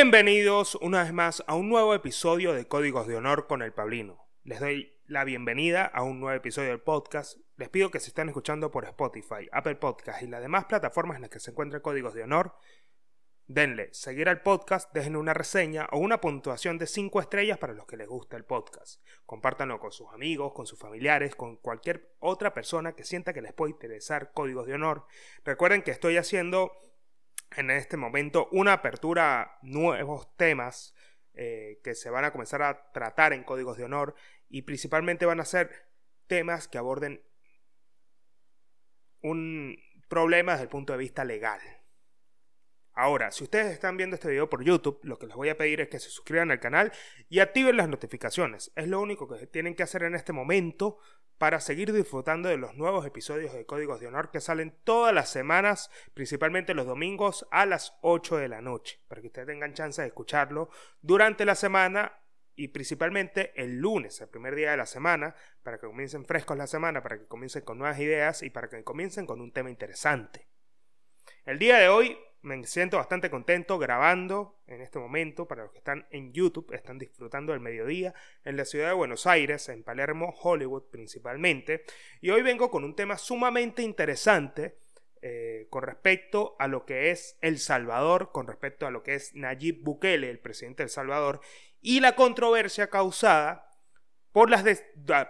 Bienvenidos una vez más a un nuevo episodio de Códigos de Honor con el Pablino. Les doy la bienvenida a un nuevo episodio del podcast. Les pido que se estén escuchando por Spotify, Apple Podcast y las demás plataformas en las que se encuentran Códigos de Honor, denle seguir al podcast, dejen una reseña o una puntuación de 5 estrellas para los que les gusta el podcast. Compártanlo con sus amigos, con sus familiares, con cualquier otra persona que sienta que les puede interesar Códigos de Honor. Recuerden que estoy haciendo en este momento una apertura nuevos temas eh, que se van a comenzar a tratar en códigos de honor y principalmente van a ser temas que aborden un problema desde el punto de vista legal. Ahora, si ustedes están viendo este video por YouTube, lo que les voy a pedir es que se suscriban al canal y activen las notificaciones. Es lo único que tienen que hacer en este momento para seguir disfrutando de los nuevos episodios de Códigos de Honor que salen todas las semanas, principalmente los domingos a las 8 de la noche, para que ustedes tengan chance de escucharlo durante la semana y principalmente el lunes, el primer día de la semana, para que comiencen frescos la semana, para que comiencen con nuevas ideas y para que comiencen con un tema interesante. El día de hoy me siento bastante contento grabando en este momento. Para los que están en YouTube, están disfrutando del mediodía en la ciudad de Buenos Aires, en Palermo, Hollywood principalmente. Y hoy vengo con un tema sumamente interesante eh, con respecto a lo que es El Salvador, con respecto a lo que es Nayib Bukele, el presidente del Salvador, y la controversia causada por las,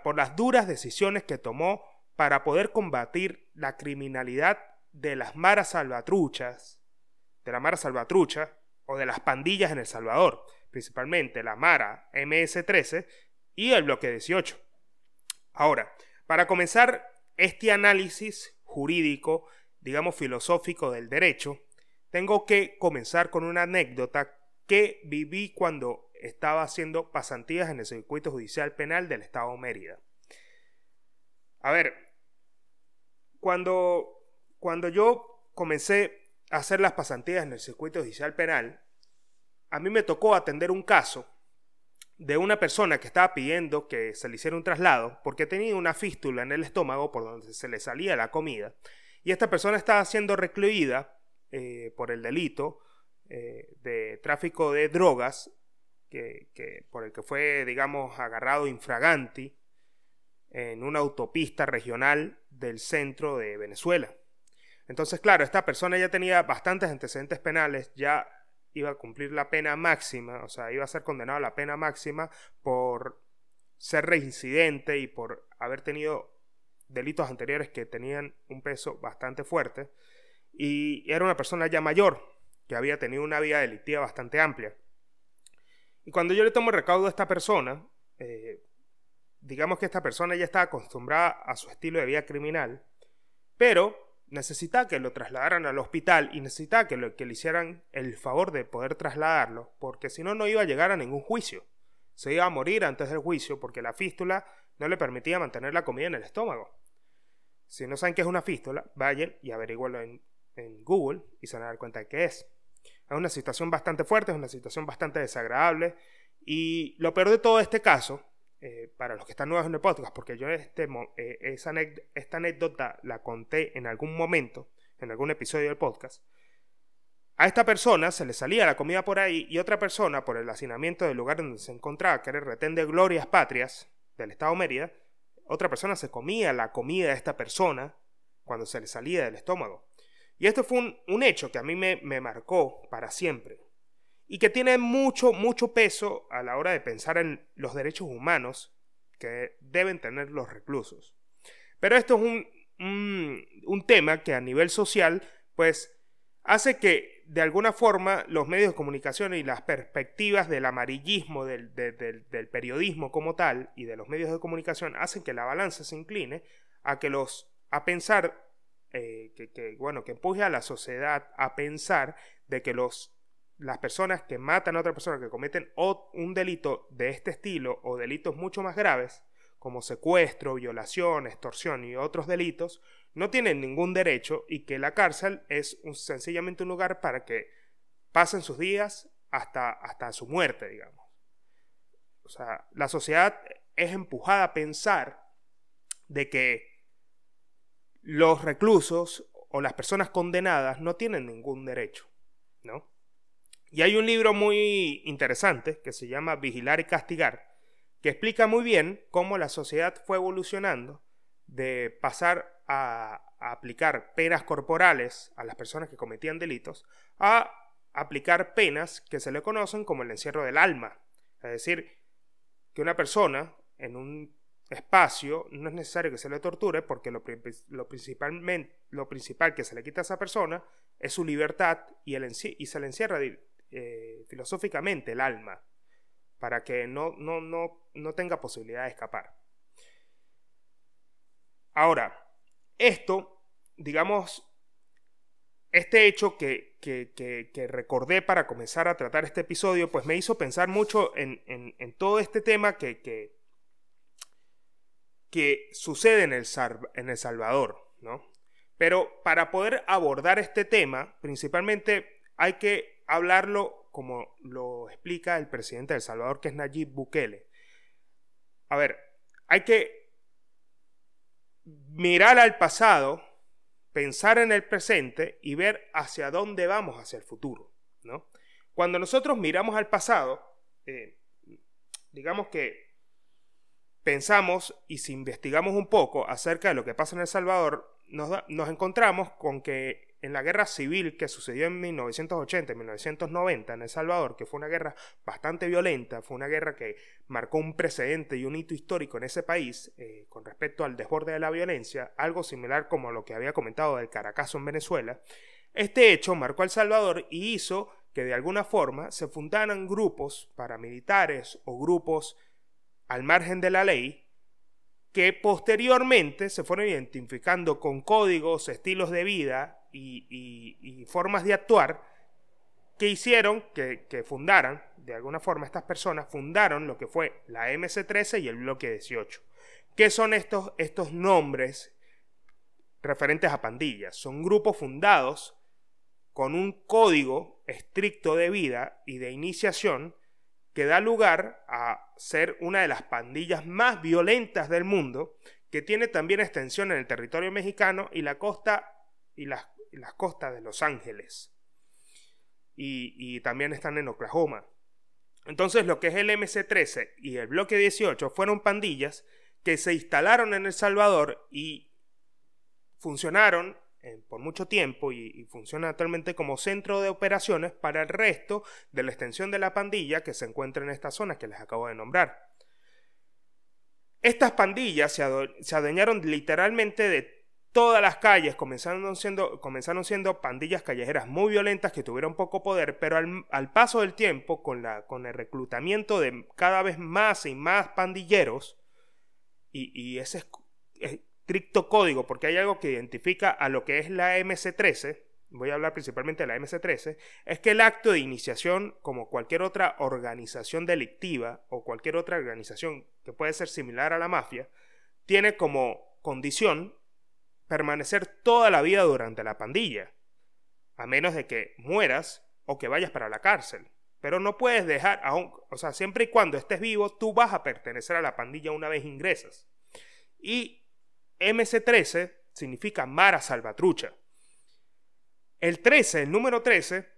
por las duras decisiones que tomó para poder combatir la criminalidad de las maras salvatruchas de la Mara Salvatrucha o de las pandillas en El Salvador, principalmente la Mara MS-13 y el Bloque 18. Ahora, para comenzar este análisis jurídico, digamos filosófico del derecho, tengo que comenzar con una anécdota que viví cuando estaba haciendo pasantías en el circuito judicial penal del estado Mérida. A ver, cuando, cuando yo comencé hacer las pasantías en el circuito judicial penal, a mí me tocó atender un caso de una persona que estaba pidiendo que se le hiciera un traslado porque tenía una fístula en el estómago por donde se le salía la comida y esta persona estaba siendo recluida eh, por el delito eh, de tráfico de drogas que, por el que fue, digamos, agarrado infraganti en una autopista regional del centro de Venezuela. Entonces, claro, esta persona ya tenía bastantes antecedentes penales, ya iba a cumplir la pena máxima, o sea, iba a ser condenado a la pena máxima por ser reincidente y por haber tenido delitos anteriores que tenían un peso bastante fuerte. Y era una persona ya mayor, que había tenido una vida delictiva bastante amplia. Y cuando yo le tomo recaudo a esta persona, eh, digamos que esta persona ya estaba acostumbrada a su estilo de vida criminal, pero necesitaba que lo trasladaran al hospital y necesitaba que, lo, que le hicieran el favor de poder trasladarlo, porque si no, no iba a llegar a ningún juicio. Se iba a morir antes del juicio porque la fístula no le permitía mantener la comida en el estómago. Si no saben qué es una fístula, vayan y averigüenlo en, en Google y se van a dar cuenta de qué es. Es una situación bastante fuerte, es una situación bastante desagradable. Y lo peor de todo este caso eh, para los que están nuevos en el podcast, porque yo este, eh, esta anécdota la conté en algún momento, en algún episodio del podcast. A esta persona se le salía la comida por ahí y otra persona, por el hacinamiento del lugar donde se encontraba, que era el retén de Glorias Patrias del Estado Mérida, otra persona se comía la comida de esta persona cuando se le salía del estómago. Y esto fue un, un hecho que a mí me, me marcó para siempre y que tiene mucho, mucho peso a la hora de pensar en los derechos humanos que deben tener los reclusos. Pero esto es un, un, tema que a nivel social, pues, hace que de alguna forma los medios de comunicación y las perspectivas del amarillismo, del, del, periodismo como tal y de los medios de comunicación hacen que la balanza se incline a que los a pensar eh, que, que, bueno que empuje a la sociedad a pensar de que los las personas que matan a otra persona, que cometen un delito de este estilo o delitos mucho más graves, como secuestro, violación, extorsión y otros delitos, no tienen ningún derecho y que la cárcel es sencillamente un lugar para que pasen sus días hasta, hasta su muerte, digamos. O sea, la sociedad es empujada a pensar de que los reclusos o las personas condenadas no tienen ningún derecho, ¿no? Y hay un libro muy interesante que se llama Vigilar y Castigar, que explica muy bien cómo la sociedad fue evolucionando de pasar a, aplicar penas corporales a las personas que cometían delitos a aplicar penas que se le conocen como el encierro del alma. Es decir, que una persona en un espacio no es necesario que se le torture porque lo, principalmente, lo principal que se le quita a esa persona es su libertad y, el, y se le encierra eh, filosóficamente el alma para que no, no, no, no tenga posibilidad de escapar. Ahora, esto, digamos, este hecho que, recordé para comenzar a tratar este episodio, pues me hizo pensar mucho en, todo este tema que, que, sucede en el, en el Salvador, ¿no? Pero para poder abordar este tema, principalmente hay que hablarlo como lo explica el presidente de El Salvador, que es Nayib Bukele. A ver, hay que mirar al pasado, pensar en el presente y ver hacia dónde vamos hacia el futuro. ¿no? Cuando nosotros miramos al pasado, eh, digamos que pensamos y si investigamos un poco acerca de lo que pasa en El Salvador, nos encontramos con que en la guerra civil que sucedió en 1980 y 1990 en El Salvador, que fue una guerra bastante violenta, fue una guerra que marcó un precedente y un hito histórico en ese país eh, con respecto al desborde de la violencia, algo similar como lo que había comentado del Caracazo en Venezuela, este hecho marcó a El Salvador y hizo que de alguna forma se fundaran grupos paramilitares o grupos al margen de la ley que posteriormente se fueron identificando con códigos, estilos de vida y, formas de actuar que hicieron que, fundaran, de alguna forma estas personas fundaron lo que fue la MC13 y el bloque 18. ¿Qué son estos, estos nombres referentes a pandillas? Son grupos fundados con un código estricto de vida y de iniciación que da lugar a ser una de las pandillas más violentas del mundo, que tiene también extensión en el territorio mexicano y la costa y las las costas de Los Ángeles. Y, también están en Oklahoma. Entonces lo que es el MC-13 y el Bloque 18 fueron pandillas que se instalaron en El Salvador y funcionaron eh, por mucho tiempo y, y, funcionan actualmente como centro de operaciones para el resto de la extensión de la pandilla que se encuentra en estas zonas que les acabo de nombrar. Estas pandillas se adueñaron literalmente de todas las calles comenzaron siendo, siendo pandillas callejeras muy violentas que tuvieron poco poder, pero al, paso del tiempo, con, la, con el reclutamiento de cada vez más y más pandilleros, y, ese estricto código, porque hay algo que identifica a lo que es la MC13, voy a hablar principalmente de la MC13, es que el acto de iniciación, como cualquier otra organización delictiva o cualquier otra organización que puede ser similar a la mafia, tiene como condición permanecer toda la vida durante la pandilla, a menos de que mueras o que vayas para la cárcel. Pero no puedes dejar, aún, o sea, siempre y cuando estés vivo, tú vas a pertenecer a la pandilla una vez ingresas. Y MC13 significa Mara Salvatrucha. El 13, el número 13,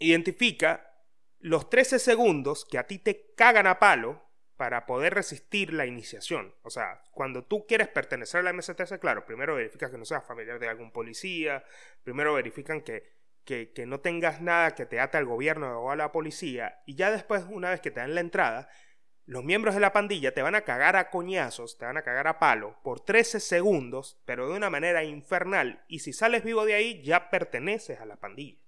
identifica los 13 segundos que a ti te cagan a palo para poder resistir la iniciación. O sea, cuando tú quieres pertenecer a la MSTS, claro, primero verificas que no seas familiar de algún policía, primero verifican que, que, no tengas nada que te ate al gobierno o a la policía, y ya después, una vez que te dan la entrada, los miembros de la pandilla te van a cagar a coñazos, te van a cagar a palo por 13 segundos, pero de una manera infernal, y si sales vivo de ahí, ya perteneces a la pandilla.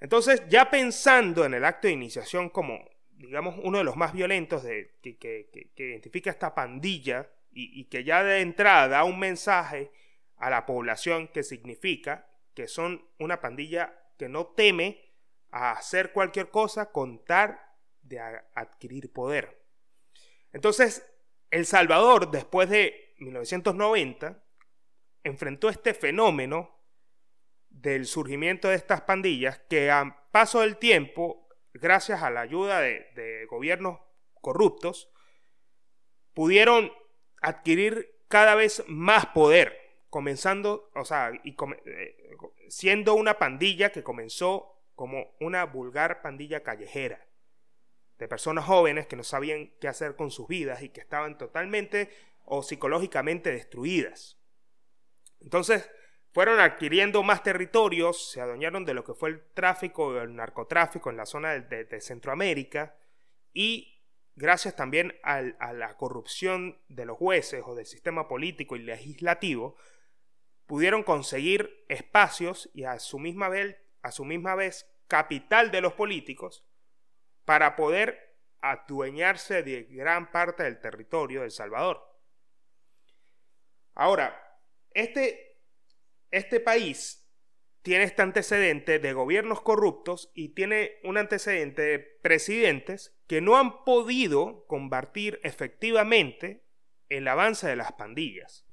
Entonces, ya pensando en el acto de iniciación como digamos, uno de los más violentos de, que, identifica esta pandilla y, que ya de entrada da un mensaje a la población que significa que son una pandilla que no teme a hacer cualquier cosa contar de adquirir poder. Entonces, El Salvador, después de 1990, enfrentó este fenómeno del surgimiento de estas pandillas que a paso del tiempo gracias a la ayuda de, gobiernos corruptos, pudieron adquirir cada vez más poder, comenzando, o sea, eh, siendo una pandilla que comenzó como una vulgar pandilla callejera de personas jóvenes que no sabían qué hacer con sus vidas y que estaban totalmente o psicológicamente destruidas. Entonces, fueron adquiriendo más territorios, se adueñaron de lo que fue el tráfico, el narcotráfico en la zona de, Centroamérica y gracias también a la corrupción de los jueces o del sistema político y legislativo, pudieron conseguir espacios y a su misma vez, a su misma vez capital de los políticos para poder adueñarse de gran parte del territorio de El Salvador. Ahora, este, este país tiene este antecedente de gobiernos corruptos y tiene un antecedente de presidentes que no han podido combatir efectivamente el avance de las pandillas.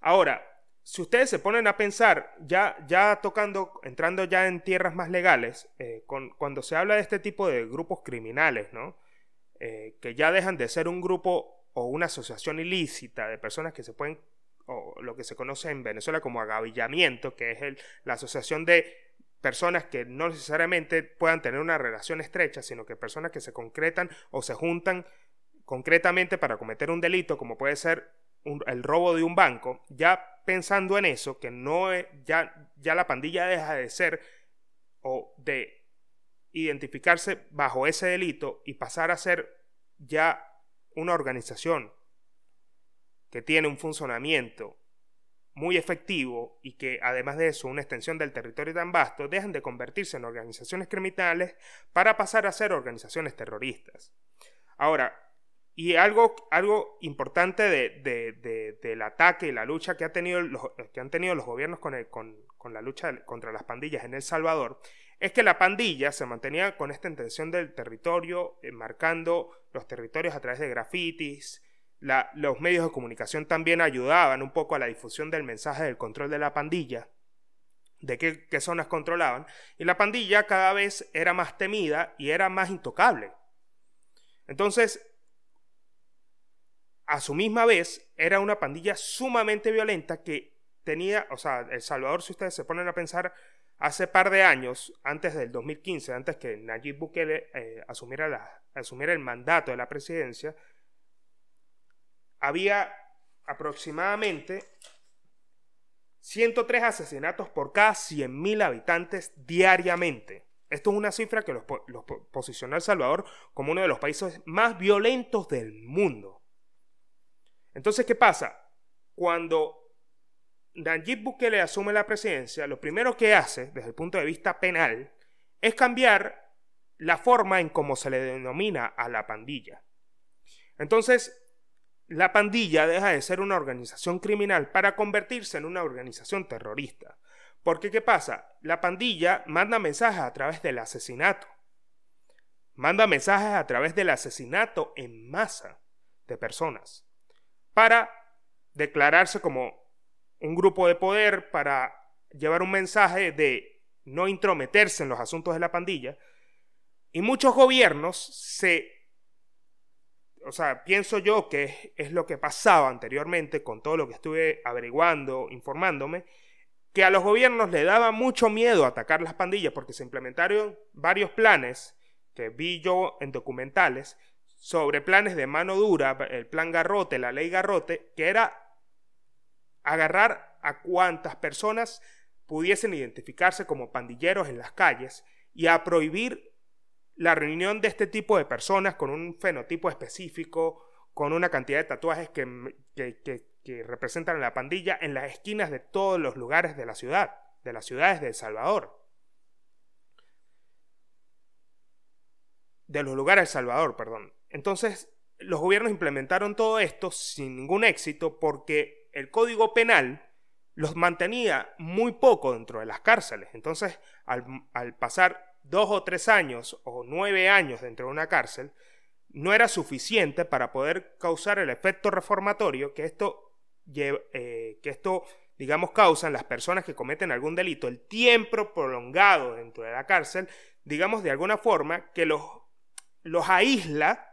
Ahora, si ustedes se ponen a pensar, ya, ya tocando, entrando ya en tierras más legales, eh, cuando se habla de este tipo de grupos criminales, ¿no? Eh, que ya dejan de ser un grupo o una asociación ilícita de personas que se pueden, o lo que se conoce en Venezuela como agavillamiento, que es el, la asociación de personas que no necesariamente puedan tener una relación estrecha, sino que personas que se concretan o se juntan concretamente para cometer un delito, como puede ser el robo de un banco, ya pensando en eso, que no es, ya, ya la pandilla deja de ser o de identificarse bajo ese delito y pasar a ser ya una organización que tiene un funcionamiento muy efectivo y que además de eso una extensión del territorio tan vasto, dejan de convertirse en organizaciones criminales para pasar a ser organizaciones terroristas. Ahora, y algo, algo importante de, del ataque y la lucha que, ha tenido que han tenido los gobiernos con, con, la lucha contra las pandillas en El Salvador es que la pandilla se mantenía con esta intención del territorio, eh, marcando los territorios a través de grafitis. Los medios de comunicación también ayudaban un poco a la difusión del mensaje del control de la pandilla, de qué, qué zonas controlaban. Y la pandilla cada vez era más temida y era más intocable. Entonces, a su misma vez era una pandilla sumamente violenta que tenía, o sea, El Salvador, si ustedes se ponen a pensar, hace par de años, antes del 2015, antes que Nayib Bukele eh, asumiera, la, asumiera el mandato de la presidencia, había aproximadamente 103 asesinatos por cada 100.000 habitantes diariamente. Esto es una cifra que los, los posiciona El Salvador como uno de los países más violentos del mundo. Entonces, ¿qué pasa? Cuando Nayib Bukele asume la presidencia, lo primero que hace, desde el punto de vista penal, es cambiar la forma en cómo se le denomina a la pandilla. Entonces, la pandilla deja de ser una organización criminal para convertirse en una organización terrorista. Porque, ¿qué pasa? La pandilla manda mensajes a través del asesinato. Manda mensajes a través del asesinato en masa de personas para declararse como un grupo de poder, para llevar un mensaje de no intrometerse en los asuntos de la pandilla. Y muchos gobiernos se... O sea, pienso yo que es, lo que pasaba anteriormente con todo lo que estuve averiguando, informándome, que a los gobiernos le daba mucho miedo atacar las pandillas porque se implementaron varios planes que vi yo en documentales sobre planes de mano dura, el plan Garrote, la ley Garrote, que era agarrar a cuantas personas pudiesen identificarse como pandilleros en las calles y a prohibir la reunión de este tipo de personas con un fenotipo específico, con una cantidad de tatuajes que, que, representan a la pandilla en las esquinas de todos los lugares de la ciudad, de las ciudades de El Salvador. De los lugares de El Salvador, perdón. Entonces, los gobiernos implementaron todo esto sin ningún éxito porque el código penal los mantenía muy poco dentro de las cárceles. Entonces, al, pasar dos o tres años o nueve años dentro de una cárcel, no era suficiente para poder causar el efecto reformatorio que esto, eh, que esto digamos, causa en las personas que cometen algún delito, el tiempo prolongado dentro de la cárcel, digamos, de alguna forma, que los, los aísla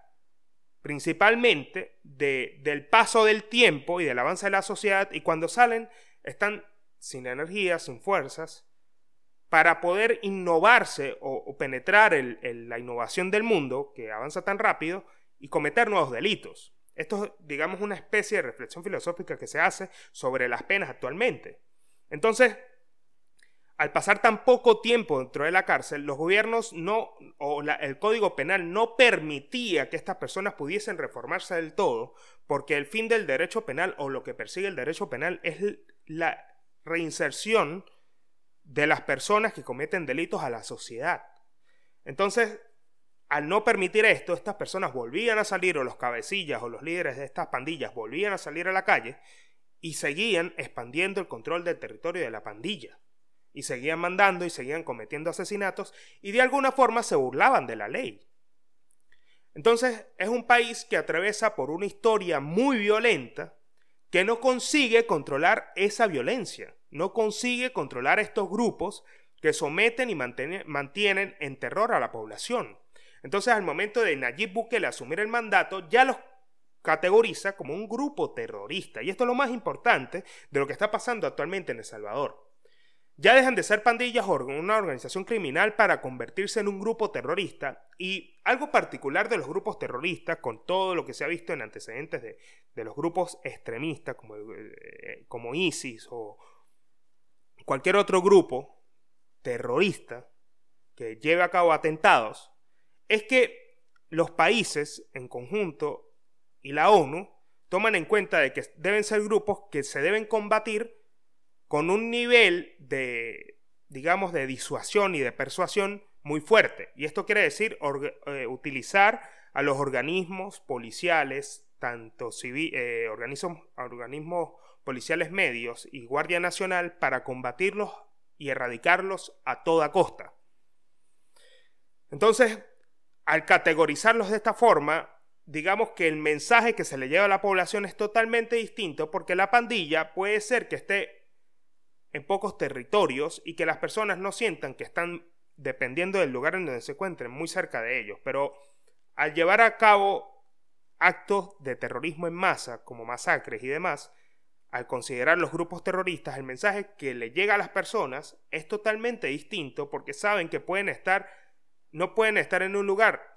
principalmente del paso del tiempo y del avance de la sociedad y cuando salen están sin energía, sin fuerzas para poder innovarse o, penetrar la innovación del mundo, que avanza tan rápido, y cometer nuevos delitos. Esto es, digamos, una especie de reflexión filosófica que se hace sobre las penas actualmente. Entonces, al pasar tan poco tiempo dentro de la cárcel, los gobiernos no, o el código penal no permitía que estas personas pudiesen reformarse del todo, porque el fin del derecho penal o lo que persigue el derecho penal es la reinserción de las personas que cometen delitos a la sociedad. Entonces, al no permitir esto, estas personas volvían a salir, o los cabecillas o los líderes de estas pandillas volvían a salir a la calle y seguían expandiendo el control del territorio de la pandilla y seguían mandando y seguían cometiendo asesinatos y de alguna forma se burlaban de la ley. Entonces es un país que atraviesa por una historia muy violenta que no consigue controlar esa violencia, no consigue controlar estos grupos que someten y mantienen en terror a la población. Entonces al momento de Nayib Bukele asumir el mandato ya los categoriza como un grupo terrorista. Y esto es lo más importante de lo que está pasando actualmente en El Salvador. Ya dejan de ser pandillas o una organización criminal para convertirse en un grupo terrorista. Y algo particular de los grupos terroristas, con todo lo que se ha visto en antecedentes de, los grupos extremistas como, eh, como ISIS o cualquier otro grupo terrorista que lleve a cabo atentados, es que los países en conjunto y la ONU toman en cuenta de que deben ser grupos que se deben combatir con un nivel de, digamos, de disuasión y de persuasión muy fuerte. Y esto quiere decir eh, utilizar a los organismos policiales, tanto eh, organismos policiales medios y Guardia Nacional, para combatirlos y erradicarlos a toda costa. Entonces, al categorizarlos de esta forma, digamos que el mensaje que se le lleva a la población es totalmente distinto porque la pandilla puede ser que esté en pocos territorios y que las personas no sientan que están dependiendo del lugar en donde se encuentren muy cerca de ellos. Pero al llevar a cabo actos de terrorismo en masa, como masacres y demás, al considerar los grupos terroristas, el mensaje que le llega a las personas es totalmente distinto porque saben que pueden estar, no pueden estar en un lugar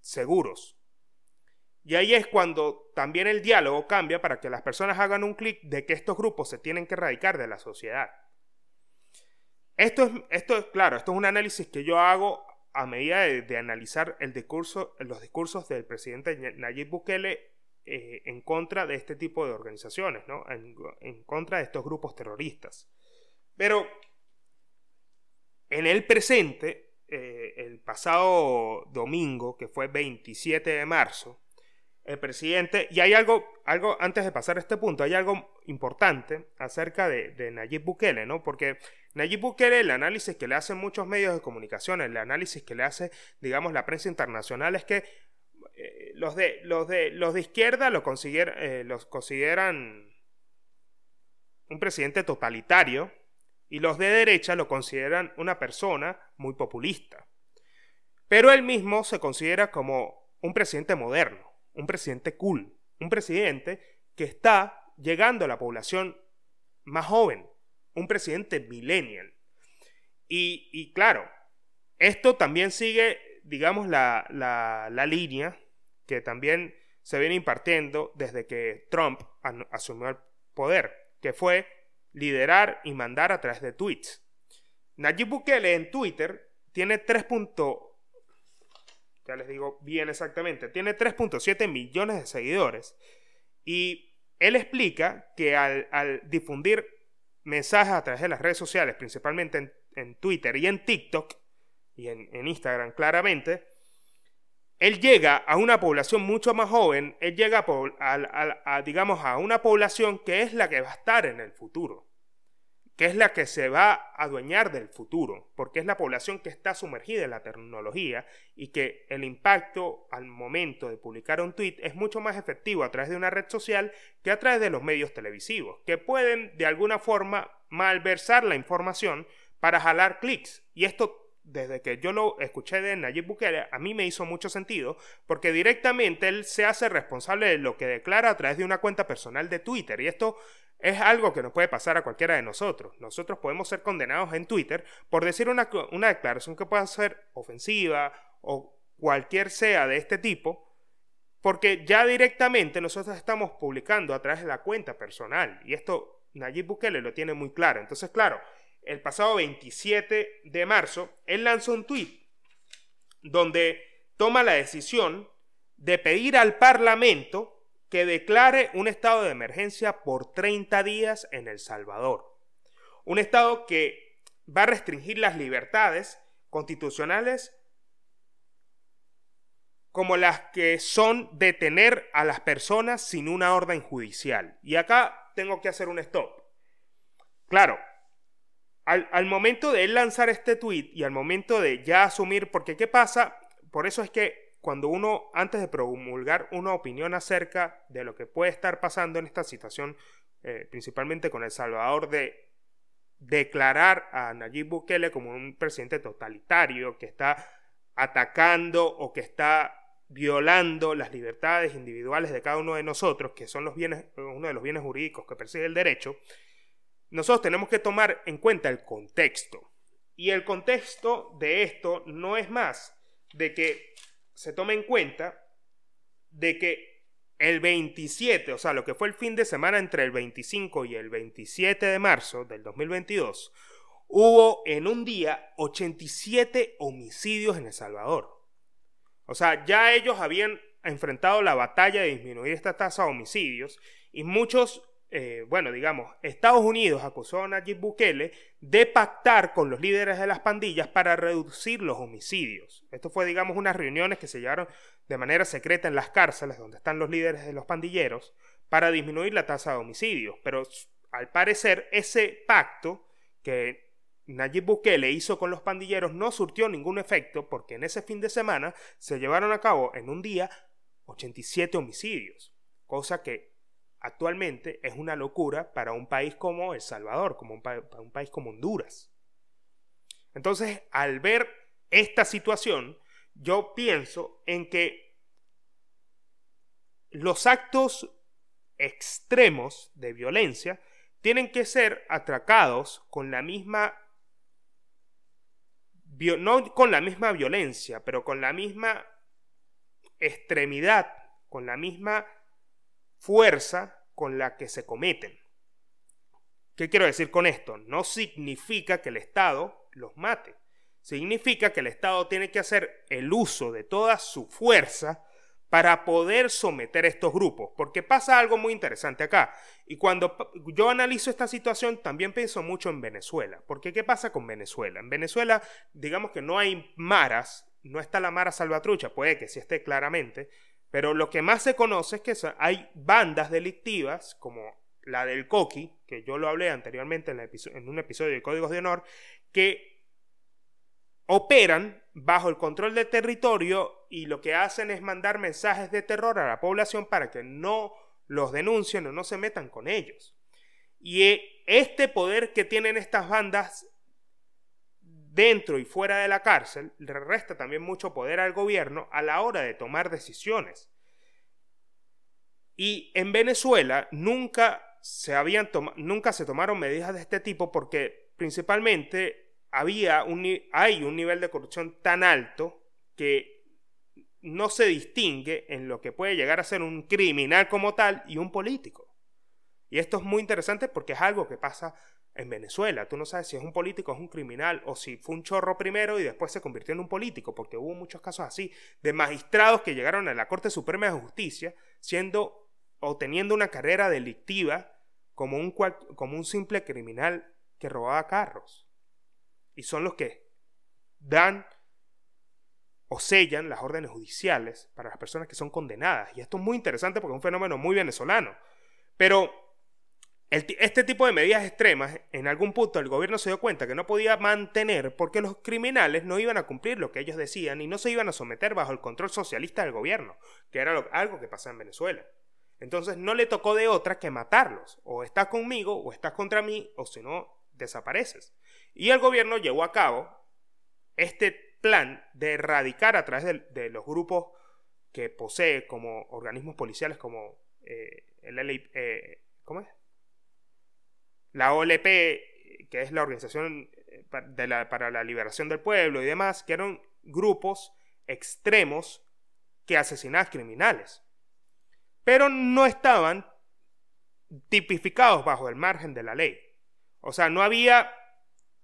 seguros, y ahí es cuando también el diálogo cambia para que las personas hagan un clic de que estos grupos se tienen que erradicar de la sociedad. Esto es, esto es claro, esto es un análisis que yo hago a medida de, analizar los discursos del presidente Nayib Bukele eh, en contra de este tipo de organizaciones, ¿no? en, contra de estos grupos terroristas. Pero en el presente, eh, el pasado domingo, que fue 27 de marzo, el presidente, y hay algo, algo, antes de pasar a este punto, hay algo importante acerca de, Nayib Bukele, ¿no? Porque Nayib Bukele, el análisis que le hacen muchos medios de comunicación, el análisis que le hace, digamos, la prensa internacional es que eh, los, de, los, de, los de izquierda lo eh, los consideran un presidente totalitario y los de derecha lo consideran una persona muy populista. Pero él mismo se considera como un presidente moderno un presidente cool, un presidente que está llegando a la población más joven, un presidente millennial. Y, claro, esto también sigue, digamos, la, la, línea que también se viene impartiendo desde que Trump asumió el poder, que fue liderar y mandar a través de tweets. Nayib Bukele en Twitter tiene 3 ya les digo bien exactamente, tiene 3.7 millones de seguidores. Y él explica que al, difundir mensajes a través de las redes sociales, principalmente en, Twitter y en TikTok, y en, Instagram claramente, él llega a una población mucho más joven, él llega a, digamos, a una población que es la que va a estar en el futuro que es la que se va a adueñar del futuro, porque es la población que está sumergida en la tecnología y que el impacto al momento de publicar un tweet es mucho más efectivo a través de una red social que a través de los medios televisivos, que pueden de alguna forma malversar la información para jalar clics. Y esto desde que yo lo escuché de Nayib Bukele, a mí me hizo mucho sentido, porque directamente él se hace responsable de lo que declara a través de una cuenta personal de Twitter. Y esto es algo que nos puede pasar a cualquiera de nosotros. Nosotros podemos ser condenados en Twitter por decir una, una declaración que pueda ser ofensiva o cualquier sea de este tipo, porque ya directamente nosotros estamos publicando a través de la cuenta personal. Y esto Nayib Bukele lo tiene muy claro. Entonces, claro, el pasado 27 de marzo, él lanzó un tuit donde toma la decisión de pedir al Parlamento que declare un estado de emergencia por 30 días en El Salvador. Un estado que va a restringir las libertades constitucionales como las que son detener a las personas sin una orden judicial. Y acá tengo que hacer un stop. Claro, al, momento de él lanzar este tweet y al momento de ya asumir, porque ¿qué pasa? Por eso es que cuando uno, antes de promulgar una opinión acerca de lo que puede estar pasando en esta situación, eh, principalmente con El Salvador, de declarar a Nayib Bukele como un presidente totalitario que está atacando o que está violando las libertades individuales de cada uno de nosotros, que son los bienes, uno de los bienes jurídicos que persigue el derecho, nosotros tenemos que tomar en cuenta el contexto. Y el contexto de esto no es más de que se tome en cuenta de que el 27, o sea, lo que fue el fin de semana entre el 25 y el 27 de marzo del 2022, hubo en un día 87 homicidios en El Salvador. O sea, ya ellos habían enfrentado la batalla de disminuir esta tasa de homicidios y muchos eh, bueno, digamos, Estados Unidos acusó a Nayib Bukele de pactar con los líderes de las pandillas para reducir los homicidios. Esto fue, digamos, unas reuniones que se llevaron de manera secreta en las cárceles donde están los líderes de los pandilleros para disminuir la tasa de homicidios. Pero al parecer ese pacto que Nayib Bukele hizo con los pandilleros no surtió ningún efecto porque en ese fin de semana se llevaron a cabo en un día 87 homicidios, cosa que actualmente es una locura para un país como El Salvador, como un para un país como Honduras. Entonces, al ver esta situación, yo pienso en que los actos extremos de violencia tienen que ser atracados con la misma no con la misma violencia, pero con la misma extremidad, con la misma fuerza con la que se cometen. ¿Qué quiero decir con esto? No significa que el Estado los mate. Significa que el Estado tiene que hacer el uso de toda su fuerza para poder someter a estos grupos. Porque pasa algo muy interesante acá. Y cuando yo analizo esta situación, también pienso mucho en Venezuela. Porque ¿qué pasa con Venezuela? En Venezuela, digamos que no hay maras, no está la mara salvatrucha, puede que sí esté claramente, pero lo que más se conoce es que hay bandas delictivas, como la del Coqui, que yo lo hablé anteriormente en, un episodio de Códigos de Honor, que operan bajo el control del territorio y lo que hacen es mandar mensajes de terror a la población para que no los denuncien o no se metan con ellos. Y eh, este poder que tienen estas bandas dentro y fuera de la cárcel, le resta también mucho poder al gobierno a la hora de tomar decisiones. Y en Venezuela nunca se, habían nunca se tomaron medidas de este tipo porque principalmente había un, hay un nivel de corrupción tan alto que no se distingue en lo que puede llegar a ser un criminal como tal y un político. Y esto es muy interesante porque es algo que pasa en Venezuela. Tú no sabes si es un político es un criminal o si fue un chorro primero y después se convirtió en un político, porque hubo muchos casos así de magistrados que llegaron a la Corte Suprema de Justicia siendo o teniendo una carrera delictiva como un, como un simple criminal que robaba carros. Y son los que dan o sellan las órdenes judiciales para las personas que son condenadas. Y esto es muy interesante porque es un fenómeno muy venezolano. Pero este tipo de medidas extremas, en algún punto el gobierno se dio cuenta que no podía mantener porque los criminales no iban a cumplir lo que ellos decían y no se iban a someter bajo el control socialista del gobierno, que era algo que pasa en Venezuela. Entonces no le tocó de otra que matarlos. O estás conmigo o estás contra mí o si no, desapareces. Y el gobierno llevó a cabo este plan de erradicar a través de, los grupos que posee como organismos policiales como eh, el eh, ¿cómo es? La OLP, que es la Organización eh, para la Liberación del Pueblo y demás, que eran grupos extremos que asesinaban criminales. Pero no estaban tipificados bajo el margen de la ley. O sea, no había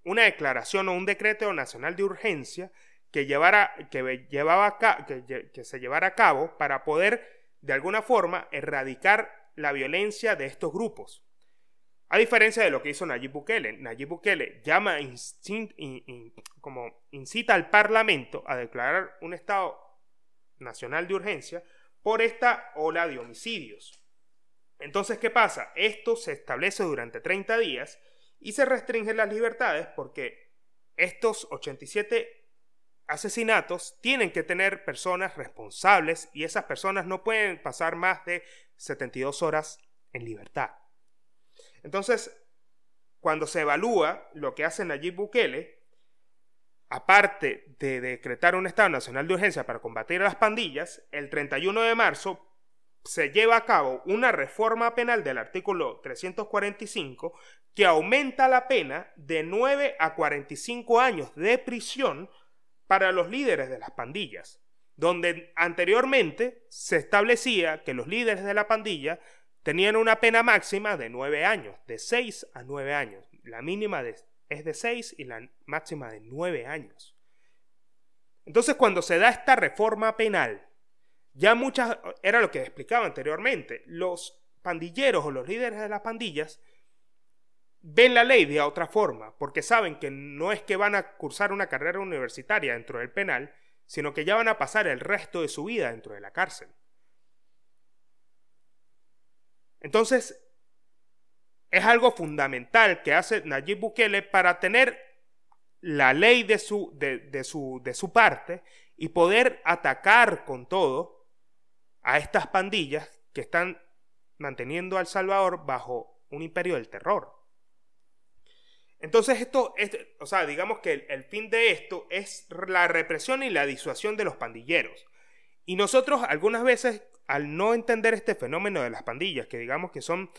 una declaración o un decreto nacional de urgencia que, llevara, que, llevaba que, que se llevara a cabo para poder, de alguna forma, erradicar la violencia de estos grupos. A diferencia de lo que hizo Nayib Bukele, Nayib Bukele llama, como incita al Parlamento a declarar un estado nacional de urgencia por esta ola de homicidios. Entonces, ¿qué pasa? Esto se establece durante 30 días y se restringen las libertades porque estos 87 asesinatos tienen que tener personas responsables y esas personas no pueden pasar más de 72 horas en libertad. Entonces, cuando se evalúa lo que hace Nayib Bukele, aparte de decretar un estado nacional de urgencia para combatir a las pandillas, el 31 de marzo se lleva a cabo una reforma penal del artículo 345 que aumenta la pena de 9 a 45 años de prisión para los líderes de las pandillas, donde anteriormente se establecía que los líderes de la pandilla tenían una pena máxima de 9 años, de 6 a 9 años. La mínima es de 6 y la máxima de 9 años. Entonces cuando se da esta reforma penal, ya muchas, era lo que explicaba anteriormente, los pandilleros o los líderes de las pandillas ven la ley de otra forma, porque saben que no es que van a cursar una carrera universitaria dentro del penal, sino que ya van a pasar el resto de su vida dentro de la cárcel. Entonces, es algo fundamental que hace Nayib Bukele para tener la ley de su, de, su, de su parte y poder atacar con todo a estas pandillas que están manteniendo a El Salvador bajo un imperio del terror. Entonces esto, o sea, digamos que el, fin de esto es la represión y la disuasión de los pandilleros. Y nosotros algunas veces, al no entender este fenómeno de las pandillas, que digamos que son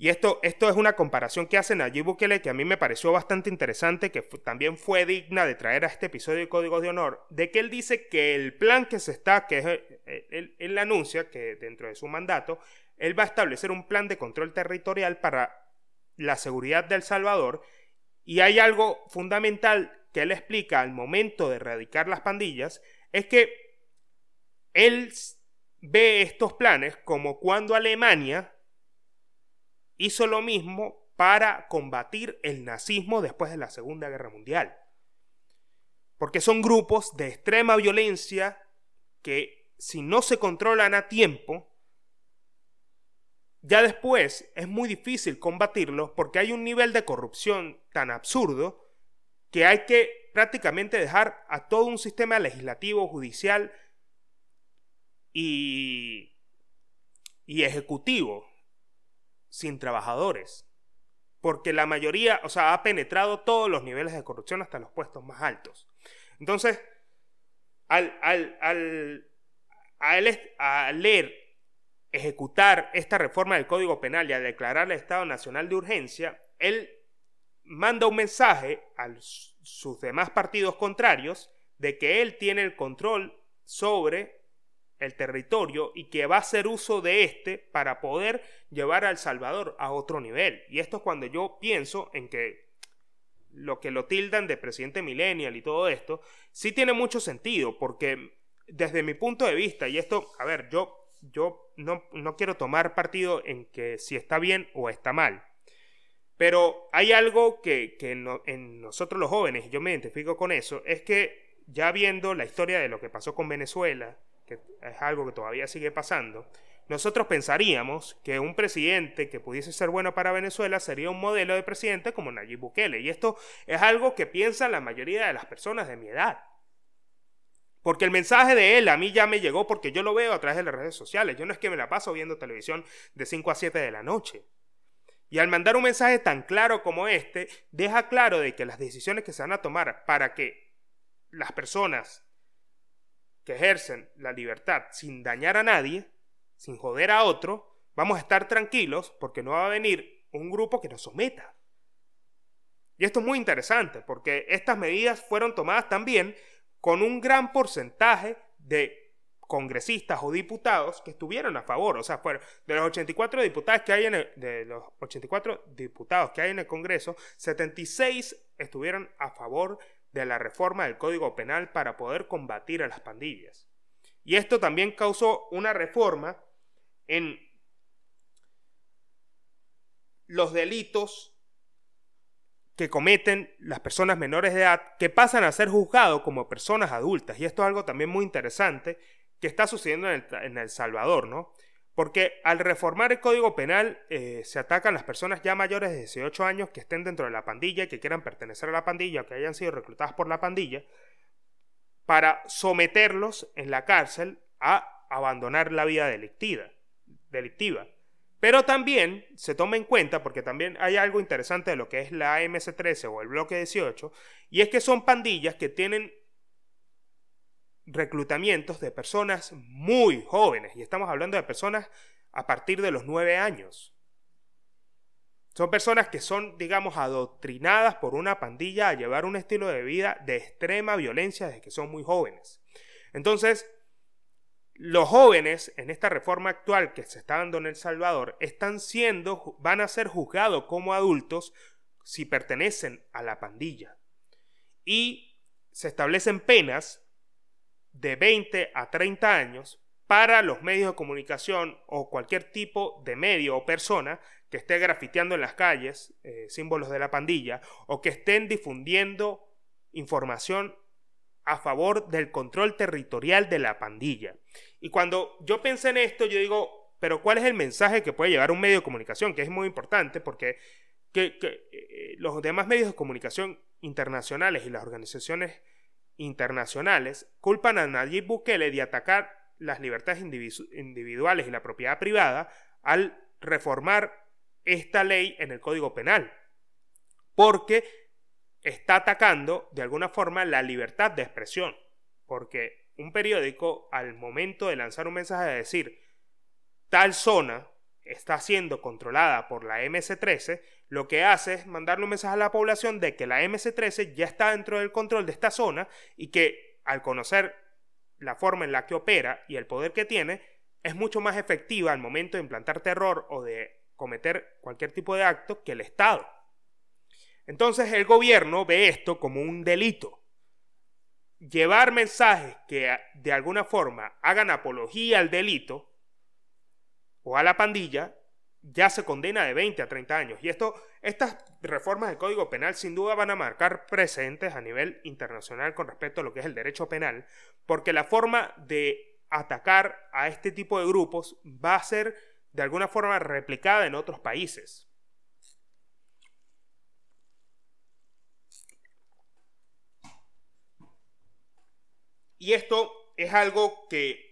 y esto, esto es una comparación que hace Nayib Bukele que a mí me pareció bastante interesante, que también fue digna de traer a este episodio de Código de Honor, de que él dice que el plan que se está, que es, eh, él, él anuncia que dentro de su mandato, él va a establecer un plan de control territorial para la seguridad de El Salvador, y hay algo fundamental que él explica al momento de erradicar las pandillas, es que él ve estos planes como cuando Alemania hizo lo mismo para combatir el nazismo después de la Segunda Guerra Mundial. Porque son grupos de extrema violencia que si no se controlan a tiempo, ya después es muy difícil combatirlos porque hay un nivel de corrupción tan absurdo que hay que prácticamente dejar a todo un sistema legislativo, judicial y, y ejecutivo sin trabajadores. Porque la mayoría, o sea, ha penetrado todos los niveles de corrupción hasta los puestos más altos. Entonces, al, al, al, al leer, ejecutar esta reforma del Código Penal y a declarar el Estado Nacional de Urgencia, él manda un mensaje a sus demás partidos contrarios de que él tiene el control sobre el territorio y que va a hacer uso de este para poder llevar a El Salvador a otro nivel. Y esto es cuando yo pienso en que lo que lo tildan de presidente millennial y todo esto, sí tiene mucho sentido, porque desde mi punto de vista, y esto, a ver, yo, yo no, no quiero tomar partido en que si está bien o está mal, pero hay algo que, que en nosotros los jóvenes, y yo me identifico con eso, es que ya viendo la historia de lo que pasó con Venezuela, que es algo que todavía sigue pasando, nosotros pensaríamos que un presidente que pudiese ser bueno para Venezuela sería un modelo de presidente como Nayib Bukele. Y esto es algo que piensa la mayoría de las personas de mi edad. Porque el mensaje de él a mí ya me llegó porque yo lo veo a través de las redes sociales. Yo no es que me la paso viendo televisión de 5 a 7 de la noche. Y al mandar un mensaje tan claro como este, deja claro de que las decisiones que se van a tomar para que las personas que ejercen la libertad sin dañar a nadie, sin joder a otro, vamos a estar tranquilos porque no va a venir un grupo que nos someta. Y esto es muy interesante porque estas medidas fueron tomadas también con un gran porcentaje de congresistas o diputados que estuvieron a favor. O sea, fueron de los 84 diputados que hay en el, de los 84 diputados que hay en el Congreso, 76 estuvieron a favor de la reforma del Código Penal para poder combatir a las pandillas. Y esto también causó una reforma en los delitos que cometen las personas menores de edad que pasan a ser juzgados como personas adultas. Y esto es algo también muy interesante que está sucediendo en El, Salvador, ¿no? Porque al reformar el Código Penal eh, se atacan las personas ya mayores de 18 años que estén dentro de la pandilla que quieran pertenecer a la pandilla que hayan sido reclutadas por la pandilla para someterlos en la cárcel a abandonar la vida delictiva. delictiva. Pero también se toma en cuenta, porque también hay algo interesante de lo que es la MS-13 o el bloque 18, y es que son pandillas que tienen reclutamientos de personas muy jóvenes, y estamos hablando de personas a partir de los nueve años. Son personas que son, digamos, adoctrinadas por una pandilla a llevar un estilo de vida de extrema violencia desde que son muy jóvenes. Entonces, los jóvenes en esta reforma actual que se está dando en El Salvador están siendo, van a ser juzgados como adultos si pertenecen a la pandilla. Y se establecen penas de 20 a 30 años para los medios de comunicación o cualquier tipo de medio o persona que esté grafiteando en las calles eh, símbolos de la pandilla o que estén difundiendo información a favor del control territorial de la pandilla. Y cuando yo pensé en esto, yo digo, pero ¿cuál es el mensaje que puede llevar un medio de comunicación? Que es muy importante porque que, eh, los demás medios de comunicación internacionales y las organizaciones internacionales culpan a Nayib Bukele de atacar las libertades individuales y la propiedad privada al reformar esta ley en el Código Penal, porque está atacando de alguna forma la libertad de expresión, porque un periódico al momento de lanzar un mensaje de decir tal zona está siendo controlada por la MS-13, lo que hace es mandarle un mensaje a la población de que la MS-13 ya está dentro del control de esta zona y que al conocer la forma en la que opera y el poder que tiene, es mucho más efectiva al momento de implantar terror o de cometer cualquier tipo de acto que el Estado. Entonces el gobierno ve esto como un delito. Llevar mensajes que de alguna forma hagan apología al delito o a la pandilla, ya se condena de 20 a 30 años. Y esto, estas reformas del Código Penal sin duda van a marcar presentes a nivel internacional con respecto a lo que es el derecho penal, porque la forma de atacar a este tipo de grupos va a ser de alguna forma replicada en otros países. Y esto es algo que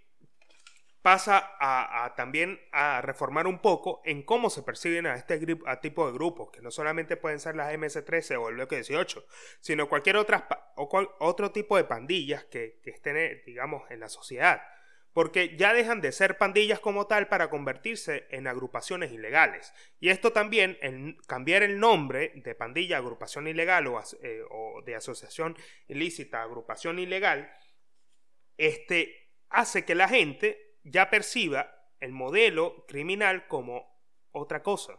pasa a, también a reformar un poco en cómo se perciben a este tipo de grupos, que no solamente pueden ser las MS-13 o el bloque 18, sino cualquier otra, otro tipo de pandillas que, estén, digamos, en la sociedad. Porque ya dejan de ser pandillas como tal para convertirse en agrupaciones ilegales. Y esto también, en cambiar el nombre de pandilla, agrupación ilegal o, eh, o de asociación ilícita, agrupación ilegal, este, hace que la gente ya perciba el modelo criminal como otra cosa.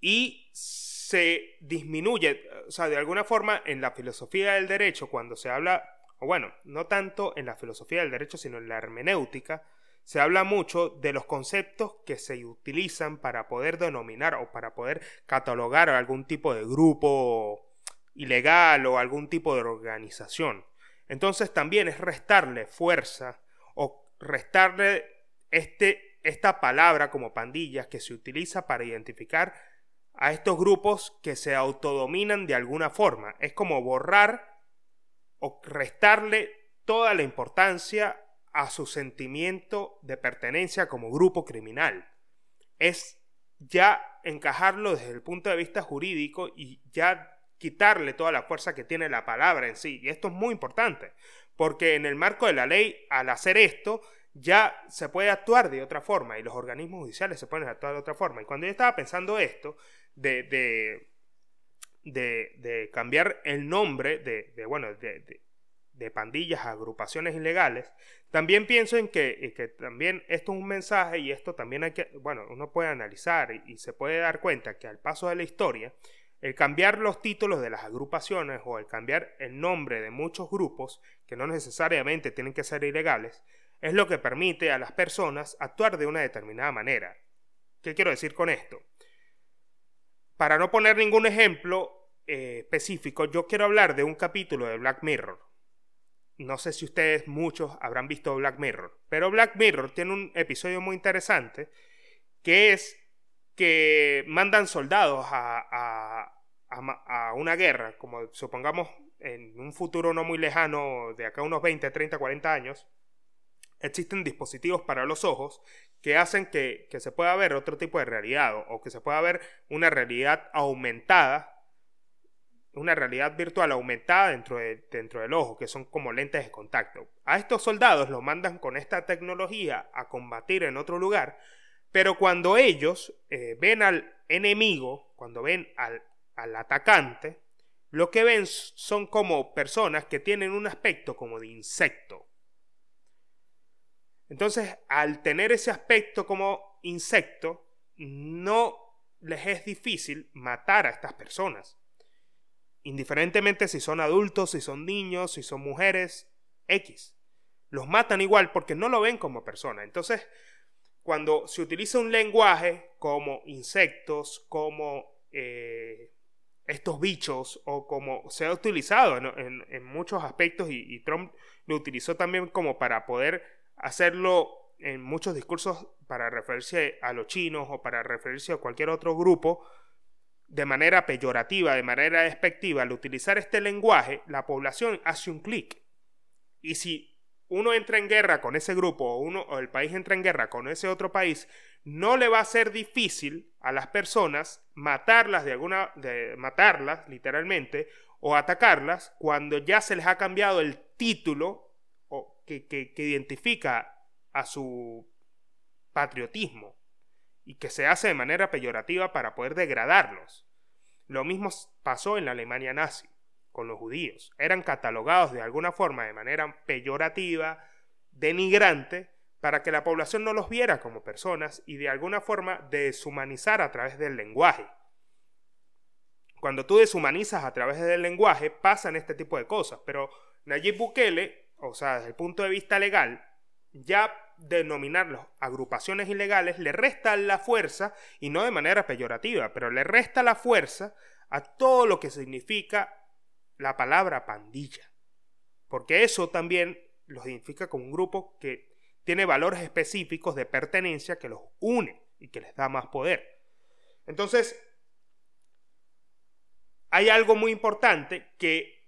Y se disminuye, o sea, de alguna forma en la filosofía del derecho, cuando se habla, o bueno, no tanto en la filosofía del derecho, sino en la hermenéutica, se habla mucho de los conceptos que se utilizan para poder denominar o para poder catalogar algún tipo de grupo ilegal o algún tipo de organización. Entonces también es restarle fuerza o restarle este, esta palabra como pandillas que se utiliza para identificar a estos grupos que se autodominan de alguna forma. Es como borrar o restarle toda la importancia a su sentimiento de pertenencia como grupo criminal. Es ya encajarlo desde el punto de vista jurídico y ya quitarle toda la fuerza que tiene la palabra en sí. Y esto es muy importante, porque en el marco de la ley, al hacer esto, ya se puede actuar de otra forma y los organismos judiciales se pueden actuar de otra forma. Y cuando yo estaba pensando esto, de, de, de, cambiar el nombre de, de bueno, de, pandillas agrupaciones ilegales, también pienso en que, que, también esto es un mensaje y esto también hay que, bueno, uno puede analizar y se puede dar cuenta que al paso de la historia, el cambiar los títulos de las agrupaciones o el cambiar el nombre de muchos grupos, que no necesariamente tienen que ser ilegales, es lo que permite a las personas actuar de una determinada manera. ¿Qué quiero decir con esto? Para no poner ningún ejemplo eh, específico, yo quiero hablar de un capítulo de Black Mirror. No sé si ustedes muchos habrán visto Black Mirror, pero Black Mirror tiene un episodio muy interesante que es que mandan soldados a, a, una guerra, como supongamos en un futuro no muy lejano, de acá unos 20, 30, 40 años, existen dispositivos para los ojos que hacen que, se pueda ver otro tipo de realidad o, que se pueda ver una realidad aumentada, una realidad virtual aumentada dentro, de, dentro del ojo, que son como lentes de contacto. A estos soldados los mandan con esta tecnología a combatir en otro lugar, pero cuando ellos eh, ven al enemigo, cuando ven al, al atacante, lo que ven son como personas que tienen un aspecto como de insecto entonces, al tener ese aspecto como insecto, no les es difícil matar a estas personas. Indiferentemente si son adultos, si son niños, si son mujeres, X. Los matan igual porque no lo ven como persona. Entonces, cuando se utiliza un lenguaje como insectos, como eh, estos bichos, o como se ha utilizado en, muchos aspectos, y, y Trump lo utilizó también como para poder hacerlo en muchos discursos para referirse a los chinos o para referirse a cualquier otro grupo de manera peyorativa, de manera despectiva, al utilizar este lenguaje, la población hace un clic. Y si uno entra en guerra con ese grupo o, uno, o el país entra en guerra con ese otro país, no le va a ser difícil a las personas matarlas de alguna de matarlas literalmente o atacarlas cuando ya se les ha cambiado el título que, identifica a su patriotismo y que se hace de manera peyorativa para poder degradarlos. Lo mismo pasó en la Alemania nazi con los judíos. Eran catalogados de alguna forma de manera peyorativa, denigrante, para que la población no los viera como personas y de alguna forma deshumanizar a través del lenguaje. Cuando tú deshumanizas a través del lenguaje pasan este tipo de cosas, pero Nayib Bukele o sea, desde el punto de vista legal, ya denominarlos agrupaciones ilegales le resta la fuerza, y no de manera peyorativa, pero le resta la fuerza a todo lo que significa la palabra pandilla. Porque eso también los identifica como un grupo que tiene valores específicos de pertenencia que los une y que les da más poder. Entonces, hay algo muy importante que